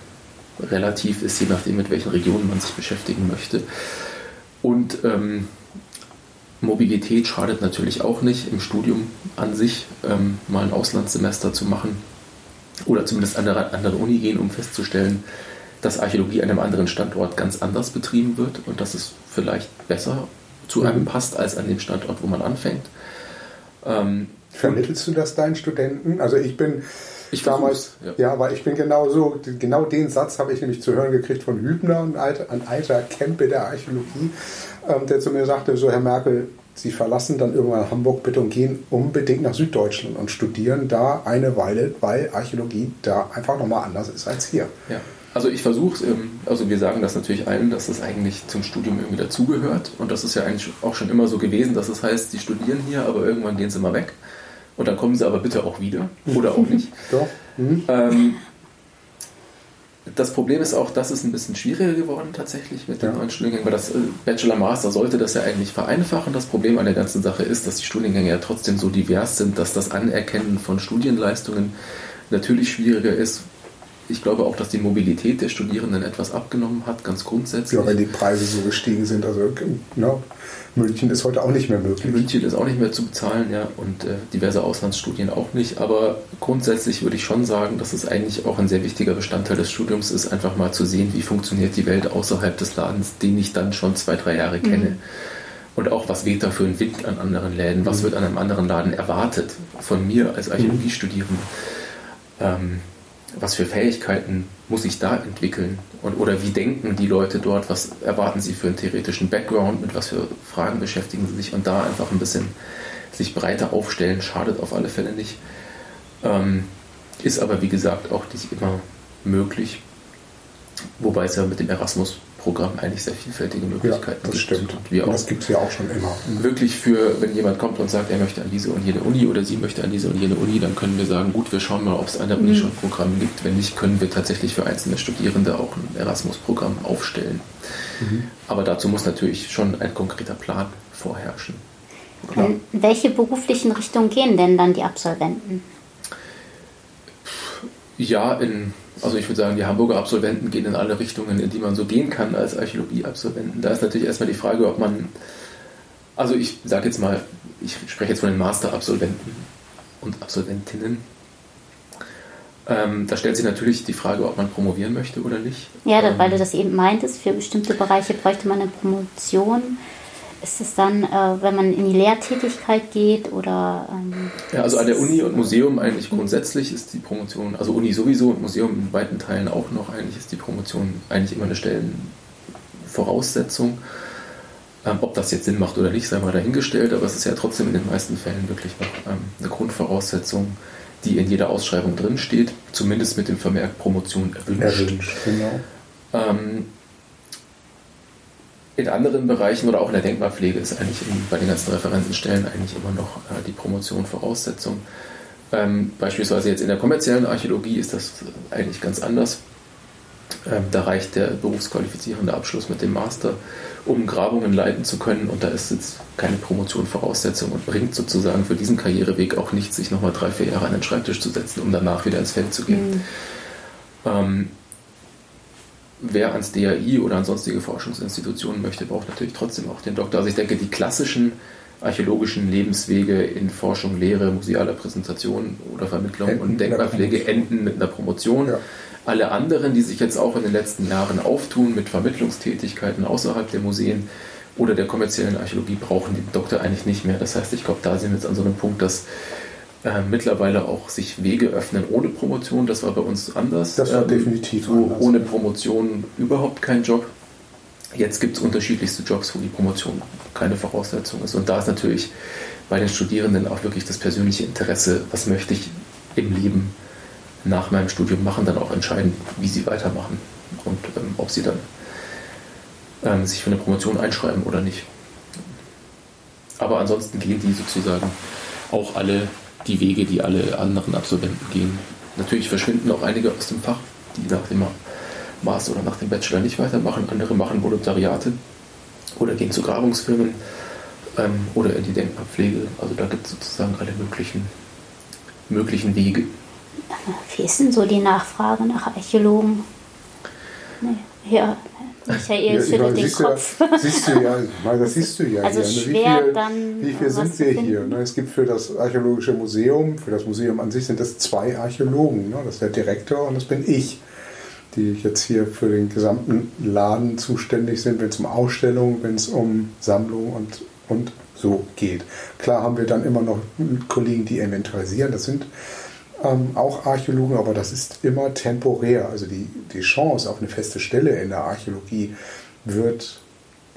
relativ ist, je nachdem, mit welchen Regionen man sich beschäftigen möchte. Und ähm, Mobilität schadet natürlich auch nicht im Studium an sich, ähm, mal ein Auslandssemester zu machen oder zumindest an eine andere Uni gehen, um festzustellen, dass Archäologie an einem anderen Standort ganz anders betrieben wird und dass es vielleicht besser zu einem mhm. passt als an dem Standort, wo man anfängt. Ähm, Vermittelst du das deinen Studenten? Also ich bin ich damals, ja. ja, weil ich bin genau so, genau den Satz habe ich nämlich zu hören gekriegt von Hübner, ein alter, ein alter Campe der Archäologie, der zu mir sagte, so Herr Merkel, Sie verlassen dann irgendwann Hamburg bitte und gehen unbedingt nach Süddeutschland und studieren da eine Weile, weil Archäologie da einfach nochmal anders ist als hier. Ja. Also ich versuche, ähm, also wir sagen das natürlich allen, dass das eigentlich zum Studium irgendwie dazugehört. Und das ist ja eigentlich auch schon immer so gewesen, dass es das heißt, sie studieren hier, aber irgendwann gehen sie mal weg. Und dann kommen sie aber bitte auch wieder oder auch nicht. Doch. Mhm. Ähm, das Problem ist auch, dass es ein bisschen schwieriger geworden tatsächlich mit den ja. neuen Studiengängen, weil das äh, Bachelor-Master sollte das ja eigentlich vereinfachen. Das Problem an der ganzen Sache ist, dass die Studiengänge ja trotzdem so divers sind, dass das Anerkennen von Studienleistungen natürlich schwieriger ist. Ich glaube auch, dass die Mobilität der Studierenden etwas abgenommen hat, ganz grundsätzlich. Ja, weil die Preise so gestiegen sind. Also, no. München ist heute auch nicht mehr möglich. München ist auch nicht mehr zu bezahlen, ja, und äh, diverse Auslandsstudien auch nicht. Aber grundsätzlich würde ich schon sagen, dass es eigentlich auch ein sehr wichtiger Bestandteil des Studiums ist, einfach mal zu sehen, wie funktioniert die Welt außerhalb des Ladens, den ich dann schon zwei, drei Jahre kenne. Mhm. Und auch, was weht da für ein Wind an anderen Läden? Was mhm. wird an einem anderen Laden erwartet von mir als Archäologiestudierenden? Ähm, was für Fähigkeiten muss ich da entwickeln? Und, oder wie denken die Leute dort? Was erwarten sie für einen theoretischen Background? Mit was für Fragen beschäftigen sie sich? Und da einfach ein bisschen sich breiter aufstellen, schadet auf alle Fälle nicht. Ähm, ist aber, wie gesagt, auch nicht immer möglich. Wobei es ja mit dem Erasmus Programm eigentlich sehr vielfältige Möglichkeiten ja, das gibt. Stimmt. Und wir das gibt es ja auch schon immer. Wirklich für, wenn jemand kommt und sagt, er möchte an diese und jene Uni oder sie möchte an diese und jene Uni, dann können wir sagen, gut, wir schauen mal, ob es an der Uni mhm. schon Programme gibt. Wenn nicht, können wir tatsächlich für einzelne Studierende auch ein Erasmus-Programm aufstellen. Mhm. Aber dazu muss natürlich schon ein konkreter Plan vorherrschen. In welche beruflichen Richtungen gehen denn dann die Absolventen? Ja, in also ich würde sagen, die Hamburger Absolventen gehen in alle Richtungen, in die man so gehen kann als Archäologie-Absolventen. Da ist natürlich erstmal die Frage, ob man, also ich sage jetzt mal, ich spreche jetzt von den Master-Absolventen und Absolventinnen. Ähm, da stellt sich natürlich die Frage, ob man promovieren möchte oder nicht. Ja, ähm, weil du das eben meintest, für bestimmte Bereiche bräuchte man eine Promotion. Ist es dann, äh, wenn man in die Lehrtätigkeit geht oder? Ähm, ja, also an der Uni und Museum eigentlich grundsätzlich ist die Promotion, also Uni sowieso und Museum in weiten Teilen auch noch, eigentlich ist die Promotion eigentlich immer eine Stellenvoraussetzung. Ähm, ob das jetzt Sinn macht oder nicht, sei mal dahingestellt, aber es ist ja trotzdem in den meisten Fällen wirklich noch ähm, eine Grundvoraussetzung, die in jeder Ausschreibung drinsteht, zumindest mit dem Vermerk Promotion erwünscht. Erwünscht, genau. Ähm, in anderen Bereichen oder auch in der Denkmalpflege ist eigentlich bei den ganzen Referentenstellen eigentlich immer noch äh, die Promotion Voraussetzung. Ähm, beispielsweise jetzt in der kommerziellen Archäologie ist das eigentlich ganz anders. Ähm, da reicht der berufsqualifizierende Abschluss mit dem Master, um Grabungen leiten zu können. Und da ist jetzt keine Promotion Voraussetzung und bringt sozusagen für diesen Karriereweg auch nichts, sich nochmal drei, vier Jahre an den Schreibtisch zu setzen, um danach wieder ins Feld zu gehen. Mhm. Wer ans DAI oder an sonstige Forschungsinstitutionen möchte, braucht natürlich trotzdem auch den Doktor. Also ich denke, die klassischen archäologischen Lebenswege in Forschung, Lehre, musealer Präsentation oder Vermittlung enden und Denkmalpflege enden mit einer Promotion. Ja. Alle anderen, die sich jetzt auch in den letzten Jahren auftun mit Vermittlungstätigkeiten außerhalb der Museen oder der kommerziellen Archäologie, brauchen den Doktor eigentlich nicht mehr. Das heißt, ich glaube, da sind wir jetzt an so einem Punkt, dass äh, mittlerweile auch sich Wege öffnen ohne Promotion. Das war bei uns anders. Das war ähm, definitiv so anders. Ohne Promotion überhaupt kein Job. Jetzt gibt es unterschiedlichste Jobs, wo die Promotion keine Voraussetzung ist. Und da ist natürlich bei den Studierenden auch wirklich das persönliche Interesse, was möchte ich im Leben nach meinem Studium machen, dann auch entscheiden, wie sie weitermachen und ähm, ob sie dann ähm, sich für eine Promotion einschreiben oder nicht. Aber ansonsten gehen die sozusagen auch alle die Wege, die alle anderen Absolventen gehen. Natürlich verschwinden auch einige aus dem Fach, die nach dem Master oder nach dem Bachelor nicht weitermachen. Andere machen Volontariate oder gehen zu Grabungsfirmen ähm, oder in die Denkmalpflege. Also da gibt es sozusagen alle möglichen, möglichen Wege. Wie ist denn so die Nachfrage nach Archäologen? Ja. Michael schüttelt den Kopf. Ja, siehst du ja, mal, das siehst du ja also hier. Ne? Schwer wie viel, dann wie viel sind wir hier? Ne? Es gibt für das Archäologische Museum, für das Museum an sich sind das zwei Archäologen. Ne? Das ist der Direktor und das bin ich, die jetzt hier für den gesamten Laden zuständig sind, wenn es um Ausstellungen, wenn es um Sammlung und, und so geht. Klar haben wir dann immer noch Kollegen, die inventarisieren. Das sind ähm, auch Archäologen, aber das ist immer temporär. Also die, die Chance auf eine feste Stelle in der Archäologie wird,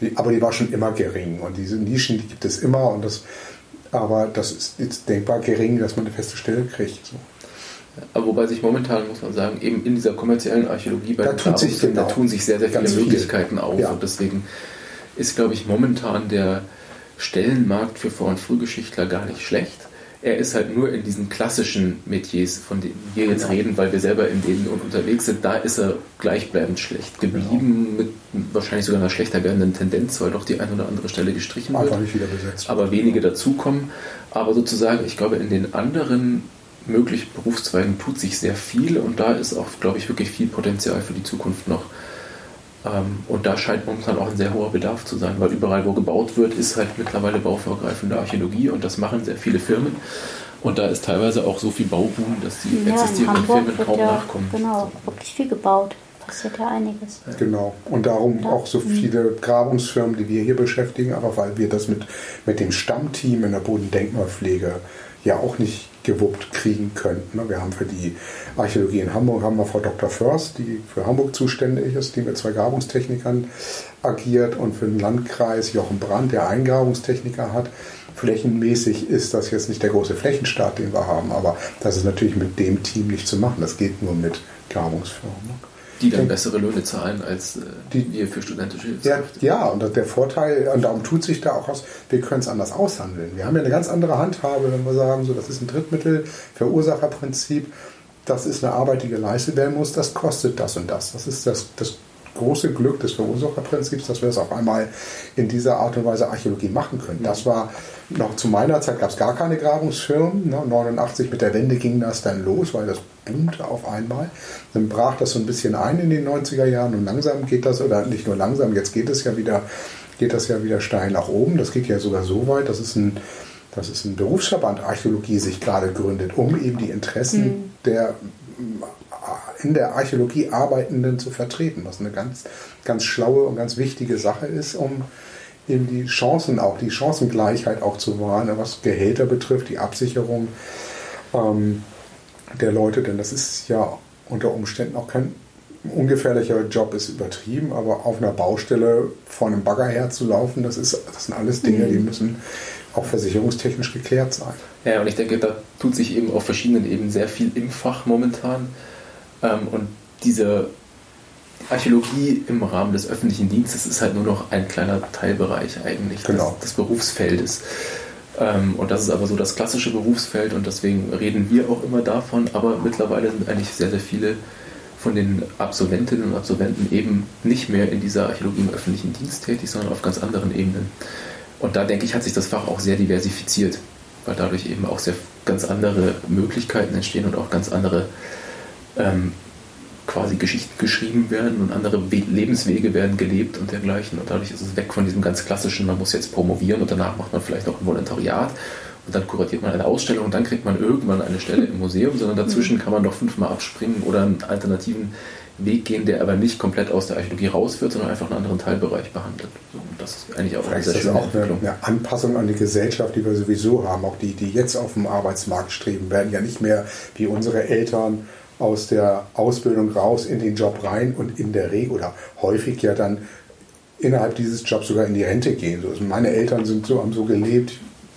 die, aber die war schon immer gering. Und diese Nischen, die gibt es immer. Und das, aber das ist jetzt denkbar gering, dass man eine feste Stelle kriegt. So. Aber wobei sich momentan, muss man sagen, eben in dieser kommerziellen Archäologie bei da, den sich genau. da tun sich sehr, sehr viele Möglichkeiten auf. Ja. Und deswegen ist, glaube ich, momentan der Stellenmarkt für Vor- und Frühgeschichtler gar nicht schlecht. Er ist halt nur in diesen klassischen Metiers, von denen wir jetzt genau. reden, weil wir selber in denen unterwegs sind, da ist er gleichbleibend schlecht geblieben, genau. mit wahrscheinlich sogar einer schlechter werdenden Tendenz, weil doch die eine oder andere Stelle gestrichen aber wird. Aber wenige dazukommen. Aber sozusagen, ich glaube, in den anderen möglichen Berufszweigen tut sich sehr viel und da ist auch, glaube ich, wirklich viel Potenzial für die Zukunft noch und da scheint momentan auch ein sehr hoher Bedarf zu sein, weil überall, wo gebaut wird, ist halt mittlerweile bauvorgreifende Archäologie und das machen sehr viele Firmen. Und da ist teilweise auch so viel Bauboom, dass die ja, existierenden Firmen kaum ja, nachkommen. Genau, wirklich viel gebaut. Passiert ja einiges. Genau. Und darum auch so viele Grabungsfirmen, die wir hier beschäftigen, aber weil wir das mit, mit dem Stammteam in der Bodendenkmalpflege ja auch nicht gewuppt kriegen könnten. Ne? Wir haben für die Archäologie in Hamburg haben wir Frau Dr. Först, die für Hamburg zuständig ist, die mit zwei Grabungstechnikern agiert und für den Landkreis Jochen Brandt, der einen Grabungstechniker hat. Flächenmäßig ist das jetzt nicht der große Flächenstaat, den wir haben, aber das ist natürlich mit dem Team nicht zu machen. Das geht nur mit Grabungsfirmen. Die dann bessere Löhne zahlen als äh, die wir für studentische Hilfskräfte. Ja, ja, und der Vorteil, und darum tut sich da auch aus, wir können es anders aushandeln. Wir haben ja eine ganz andere Handhabe, wenn wir sagen, so, das ist ein Drittmittel, Verursacherprinzip, das ist eine Arbeit, die geleistet werden muss, das kostet das und das. Das ist das, das große Glück des Verursacherprinzips, dass wir es auf einmal in dieser Art und Weise Archäologie machen können. Das war noch zu meiner Zeit gab es gar keine Grabungsfirmen. Ne? 89 mit der Wende ging das dann los, weil das boomte auf einmal. Dann brach das so ein bisschen ein in den 90er Jahren und langsam geht das, oder nicht nur langsam, jetzt geht es ja wieder, geht das ja wieder steil nach oben. Das geht ja sogar so weit, dass es ein, dass es ein Berufsverband Archäologie sich gerade gründet, um eben die Interessen mhm. der in der Archäologie Arbeitenden zu vertreten, was eine ganz, ganz schlaue und ganz wichtige Sache ist, um eben die Chancen auch, die Chancengleichheit auch zu wahren, was Gehälter betrifft, die Absicherung ähm, der Leute, denn das ist ja unter Umständen auch kein ungefährlicher Job ist übertrieben, aber auf einer Baustelle vor einem Bagger herzulaufen, das, ist, das sind alles Dinge, die mhm. müssen auch versicherungstechnisch geklärt sein. Ja, und ich denke, da tut sich eben auf verschiedenen Ebenen sehr viel im Fach momentan. Ähm, und diese Archäologie im Rahmen des öffentlichen Dienstes ist halt nur noch ein kleiner Teilbereich eigentlich genau. des, des Berufsfeldes. Ähm, und das ist aber so das klassische Berufsfeld und deswegen reden wir auch immer davon, aber mittlerweile sind eigentlich sehr, sehr viele von den Absolventinnen und Absolventen eben nicht mehr in dieser Archäologie im öffentlichen Dienst tätig, sondern auf ganz anderen Ebenen. Und da denke ich, hat sich das Fach auch sehr diversifiziert, weil dadurch eben auch sehr ganz andere Möglichkeiten entstehen und auch ganz andere ähm, quasi Geschichten geschrieben werden und andere Lebenswege werden gelebt und dergleichen. Und dadurch ist es weg von diesem ganz klassischen, man muss jetzt promovieren und danach macht man vielleicht noch ein Volontariat und dann kuratiert man eine Ausstellung und dann kriegt man irgendwann eine Stelle im Museum, sondern dazwischen mhm. kann man doch fünfmal abspringen oder einen alternativen Weg gehen, der aber nicht komplett aus der Archäologie rausführt, sondern einfach einen anderen Teilbereich behandelt. Und das ist eigentlich auch Vielleicht eine sehr schöne auch. Eine, eine Anpassung an die Gesellschaft, die wir sowieso haben. Auch die, die jetzt auf dem Arbeitsmarkt streben, werden ja nicht mehr wie unsere Eltern aus der Ausbildung raus in den Job rein und in der Regel oder häufig ja dann innerhalb dieses Jobs sogar in die Rente gehen. Also meine Eltern sind so, haben so gelebt,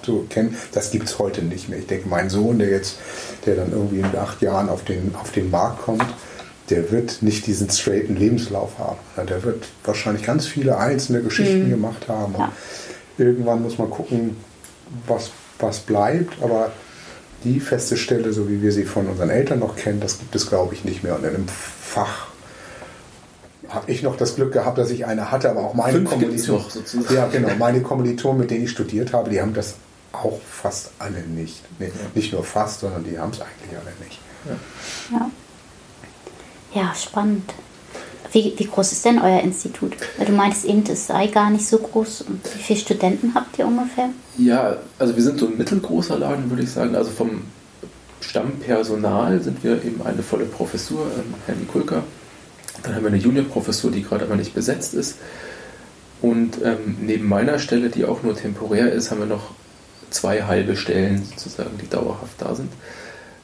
so kennen, das gibt es heute nicht mehr. Ich denke, mein Sohn, der jetzt, der dann irgendwie in acht Jahren auf den, auf den Markt kommt, der wird nicht diesen straighten Lebenslauf haben. Der wird wahrscheinlich ganz viele einzelne Geschichten mhm. gemacht haben. Ja. Irgendwann muss man gucken, was, was bleibt, aber die feste Stelle, so wie wir sie von unseren Eltern noch kennen, das gibt es, glaube ich, nicht mehr. Und in einem Fach habe ich noch das Glück gehabt, dass ich eine hatte, aber auch meine Kommilitonen. Ja, genau, meine Kommilitonen, mit denen ich studiert habe, die haben das auch fast alle nicht. Nee, ja. Nicht nur fast, sondern die haben es eigentlich alle nicht. Ja. ja. ja, spannend. Wie, wie groß ist denn euer Institut? Weil du meintest eben, es sei gar nicht so groß. Wie viele Studenten habt ihr ungefähr? Ja, also wir sind so ein mittelgroßer Laden, würde ich sagen. Also vom Stammpersonal sind wir eben eine volle Professur, ähm, Herr Nikulka. Dann haben wir eine Juniorprofessur, die gerade aber nicht besetzt ist. Und ähm, neben meiner Stelle, die auch nur temporär ist, haben wir noch zwei halbe Stellen sozusagen, die dauerhaft da sind.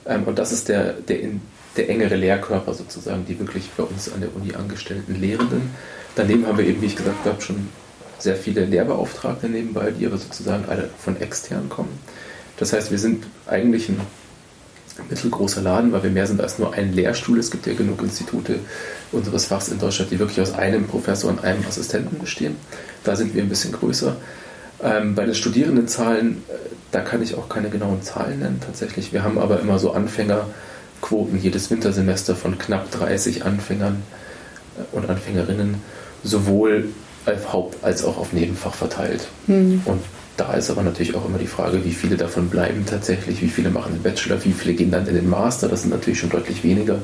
Ähm, und das ist der, der, der engere Lehrkörper sozusagen, die wirklich bei uns an der Uni angestellten Lehrenden. Daneben haben wir eben, wie ich gesagt habe, schon sehr viele Lehrbeauftragte nebenbei, die aber sozusagen alle von extern kommen. Das heißt, wir sind eigentlich ein mittelgroßer Laden, weil wir mehr sind als nur ein Lehrstuhl. Es gibt ja genug Institute unseres Fachs in Deutschland, die wirklich aus einem Professor und einem Assistenten bestehen. Da sind wir ein bisschen größer. Ähm, bei den Studierendenzahlen, äh, da kann ich auch keine genauen Zahlen nennen tatsächlich. Wir haben aber immer so Anfängerquoten jedes Wintersemester von knapp 30 Anfängern äh, und Anfängerinnen, sowohl auf Haupt- als auch auf Nebenfach verteilt. Mhm. Und da ist aber natürlich auch immer die Frage, wie viele davon bleiben tatsächlich, wie viele machen den Bachelor, wie viele gehen dann in den Master, das sind natürlich schon deutlich weniger.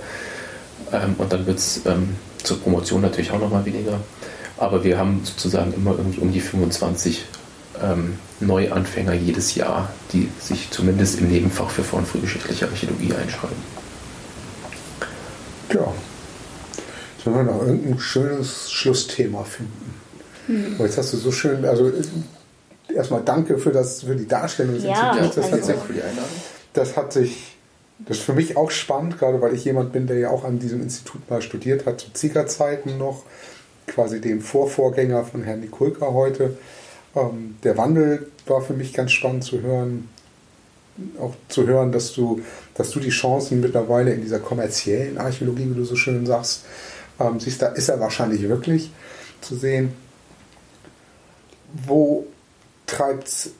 Ähm, und dann wird es ähm, zur Promotion natürlich auch nochmal weniger. Aber wir haben sozusagen immer irgendwie um die 25 ähm, Neuanfänger jedes Jahr, die sich zumindest im Nebenfach für vor- und frühgeschichtliche Archäologie einschreiben. Ja. Sollen wir noch irgendein schönes Schlussthema finden? Hm. Jetzt hast du so schön, also erstmal danke für, das, für die Darstellung des ja, Instituts. Das, also, hat sich, das hat sich, das ist für mich auch spannend, gerade weil ich jemand bin, der ja auch an diesem Institut mal studiert hat, zu Ziegerzeiten noch, quasi dem Vorvorgänger von Herrn Nikulka heute. Ähm, der Wandel war für mich ganz spannend zu hören, auch zu hören, dass du, dass du die Chancen mittlerweile in dieser kommerziellen Archäologie, wie du so schön sagst, ähm, siehst, da ist er wahrscheinlich wirklich zu sehen. Wo treibt es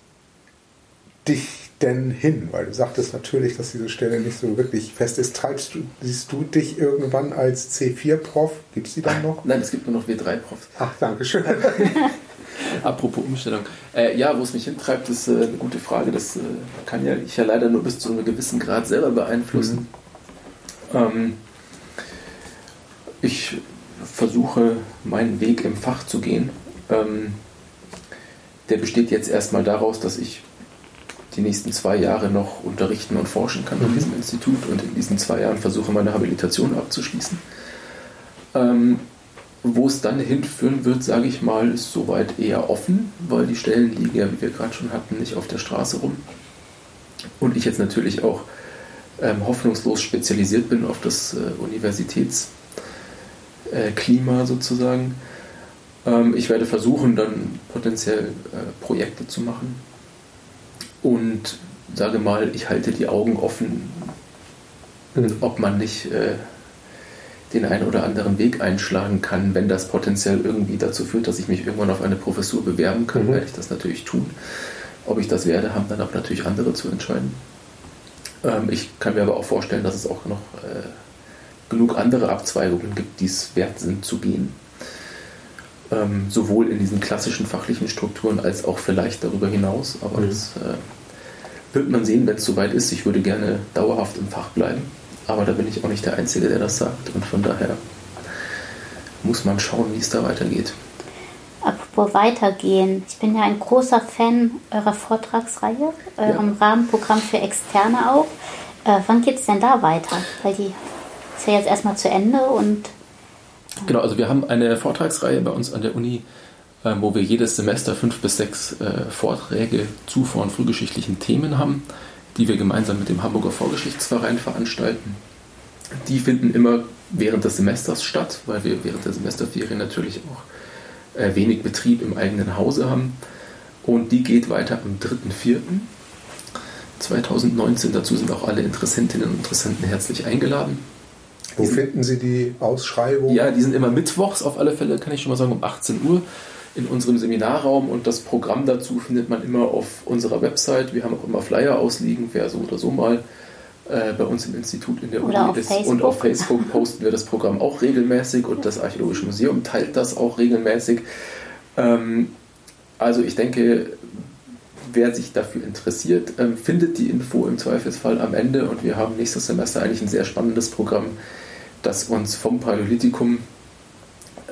dich denn hin? Weil du sagtest natürlich, dass diese Stelle nicht so wirklich fest ist. Treibst du, siehst du dich irgendwann als C4-Prof? Gibt es die dann noch? Nein, es gibt nur noch W3-Profs. Ach, danke schön. Apropos Umstellung. Äh, ja, wo es mich hintreibt, ist äh, eine gute Frage. Das äh, kann ja ich ja leider nur bis zu einem gewissen Grad selber beeinflussen. Mhm. Ähm, ich versuche, meinen Weg im Fach zu gehen. Ähm, der besteht jetzt erstmal daraus, dass ich die nächsten zwei Jahre noch unterrichten und forschen kann mhm. an diesem Institut und in diesen zwei Jahren versuche, meine Habilitation abzuschließen. Ähm, wo es dann hinführen wird, sage ich mal, ist soweit eher offen, weil die Stellen liegen ja, wie wir gerade schon hatten, nicht auf der Straße rum. Und ich jetzt natürlich auch ähm, hoffnungslos spezialisiert bin auf das äh, Universitätsklima äh, sozusagen. Ähm, ich werde versuchen, dann potenziell äh, Projekte zu machen. Und sage mal, ich halte die Augen offen, mhm. ob man nicht äh, den einen oder anderen Weg einschlagen kann. Wenn das potenziell irgendwie dazu führt, dass ich mich irgendwann auf eine Professur bewerben kann, mhm. werde ich das natürlich tun. Ob ich das werde, haben dann auch natürlich andere zu entscheiden. Ähm, ich kann mir aber auch vorstellen, dass es auch noch äh, genug andere Abzweigungen gibt, die es wert sind zu gehen. Ähm, sowohl in diesen klassischen fachlichen Strukturen als auch vielleicht darüber hinaus. Aber mhm. das äh, wird man sehen, wenn es soweit ist. Ich würde gerne dauerhaft im Fach bleiben. Aber da bin ich auch nicht der Einzige, der das sagt. Und von daher muss man schauen, wie es da weitergeht. Apropos weitergehen. Ich bin ja ein großer Fan eurer Vortragsreihe, eurem ja. Rahmenprogramm für Externe auch. Äh, wann geht es denn da weiter? Weil die ist ja jetzt erstmal zu Ende und. Genau, also wir haben eine Vortragsreihe bei uns an der Uni, äh, wo wir jedes Semester fünf bis sechs äh, Vorträge zu vor- und frühgeschichtlichen Themen haben die wir gemeinsam mit dem Hamburger Vorgeschichtsverein veranstalten. Die finden immer während des Semesters statt, weil wir während der Semesterferien natürlich auch äh, wenig Betrieb im eigenen Hause haben. Und die geht weiter am 3.4.2019. Dazu sind auch alle Interessentinnen und Interessenten herzlich eingeladen. Wo finden Sie die Ausschreibung? Ja, die sind immer mittwochs auf alle Fälle, kann ich schon mal sagen, um 18 Uhr in unserem Seminarraum und das Programm dazu findet man immer auf unserer Website. Wir haben auch immer Flyer ausliegen, wer so oder so mal äh, bei uns im Institut in der oder Uni ist. Facebook. Und auf Facebook posten wir das Programm auch regelmäßig und das Archäologische Museum teilt das auch regelmäßig. Ähm, also ich denke, wer sich dafür interessiert, ähm, findet die Info im Zweifelsfall am Ende und wir haben nächstes Semester eigentlich ein sehr spannendes Programm, das uns vom Paläolithikum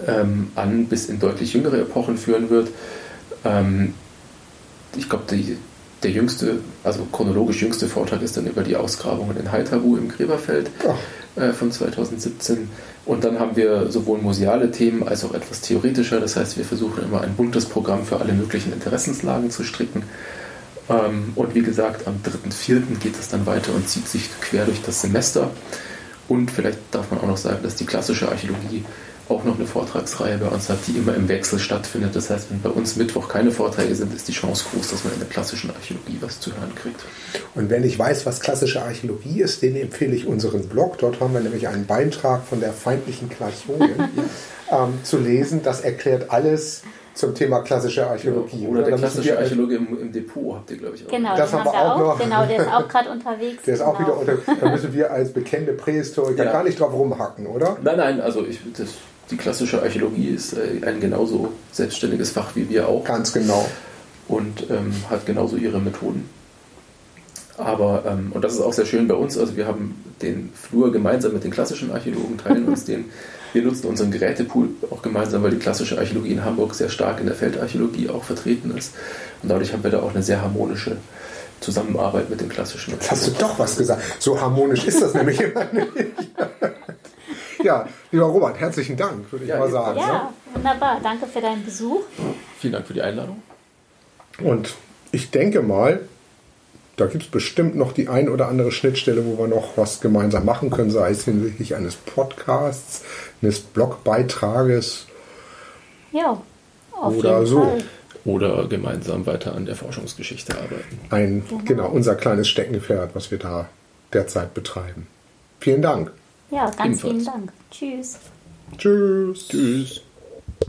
ähm, an bis in deutlich jüngere Epochen führen wird. Ähm, ich glaube, der jüngste, also chronologisch jüngste Vortrag ist dann über die Ausgrabungen in Haitharu im Gräberfeld äh, von 2017. Und dann haben wir sowohl museale Themen als auch etwas theoretischer. Das heißt, wir versuchen immer ein buntes Programm für alle möglichen Interessenslagen zu stricken. Ähm, und wie gesagt, am 3.4. geht es dann weiter und zieht sich quer durch das Semester. Und vielleicht darf man auch noch sagen, dass die klassische Archäologie auch noch eine Vortragsreihe bei uns hat, die immer im Wechsel stattfindet. Das heißt, wenn bei uns Mittwoch keine Vorträge sind, ist die Chance groß, dass man in der klassischen Archäologie was zu hören kriegt. Und wenn ich weiß, was klassische Archäologie ist, den empfehle ich unseren Blog. Dort haben wir nämlich einen Beitrag von der feindlichen Gleichungen ähm, zu lesen. Das erklärt alles zum Thema klassische Archäologie. Ja, oder, oder der klassische Archäologe im, im, Depot habt ihr, glaube ich, auch. Genau, das haben wir auch, noch. Genau, der ist auch gerade unterwegs. Der ist auch genau. wieder unter. Da müssen wir als bekannte Prähistoriker ja. gar nicht drauf rumhacken, oder? Nein, nein, also ich, das, die klassische Archäologie ist äh, ein genauso selbstständiges Fach wie wir auch. Ganz genau. Und ähm, hat genauso ihre Methoden. Aber, ähm, und das ist auch sehr schön bei uns, also wir haben den Flur gemeinsam mit den klassischen Archäologen, teilen uns den. Wir nutzen unseren Gerätepool auch gemeinsam, weil die klassische Archäologie in Hamburg sehr stark in der Feldarchäologie auch vertreten ist. Und dadurch haben wir da auch eine sehr harmonische Zusammenarbeit mit den klassischen. Jetzt hast du doch was gesagt. So harmonisch ist das nämlich immer nicht. Ja, lieber Robert, herzlichen Dank, würde ich ja, mal sagen. Ja, ne? wunderbar. Danke für deinen Besuch. Vielen Dank für die Einladung. Und ich denke mal, da gibt es bestimmt noch die ein oder andere Schnittstelle, wo wir noch was gemeinsam machen können, sei es hinsichtlich eines Podcasts, eines Blogbeitrages. Ja, auf oder jeden so. Fall. Oder gemeinsam weiter an der Forschungsgeschichte arbeiten. Ein, genau. genau, unser kleines Steckenpferd, was wir da derzeit betreiben. Vielen Dank. Ja, ganz Ebenfalls. vielen Dank. Tschüss. Tschüss. Tschüss.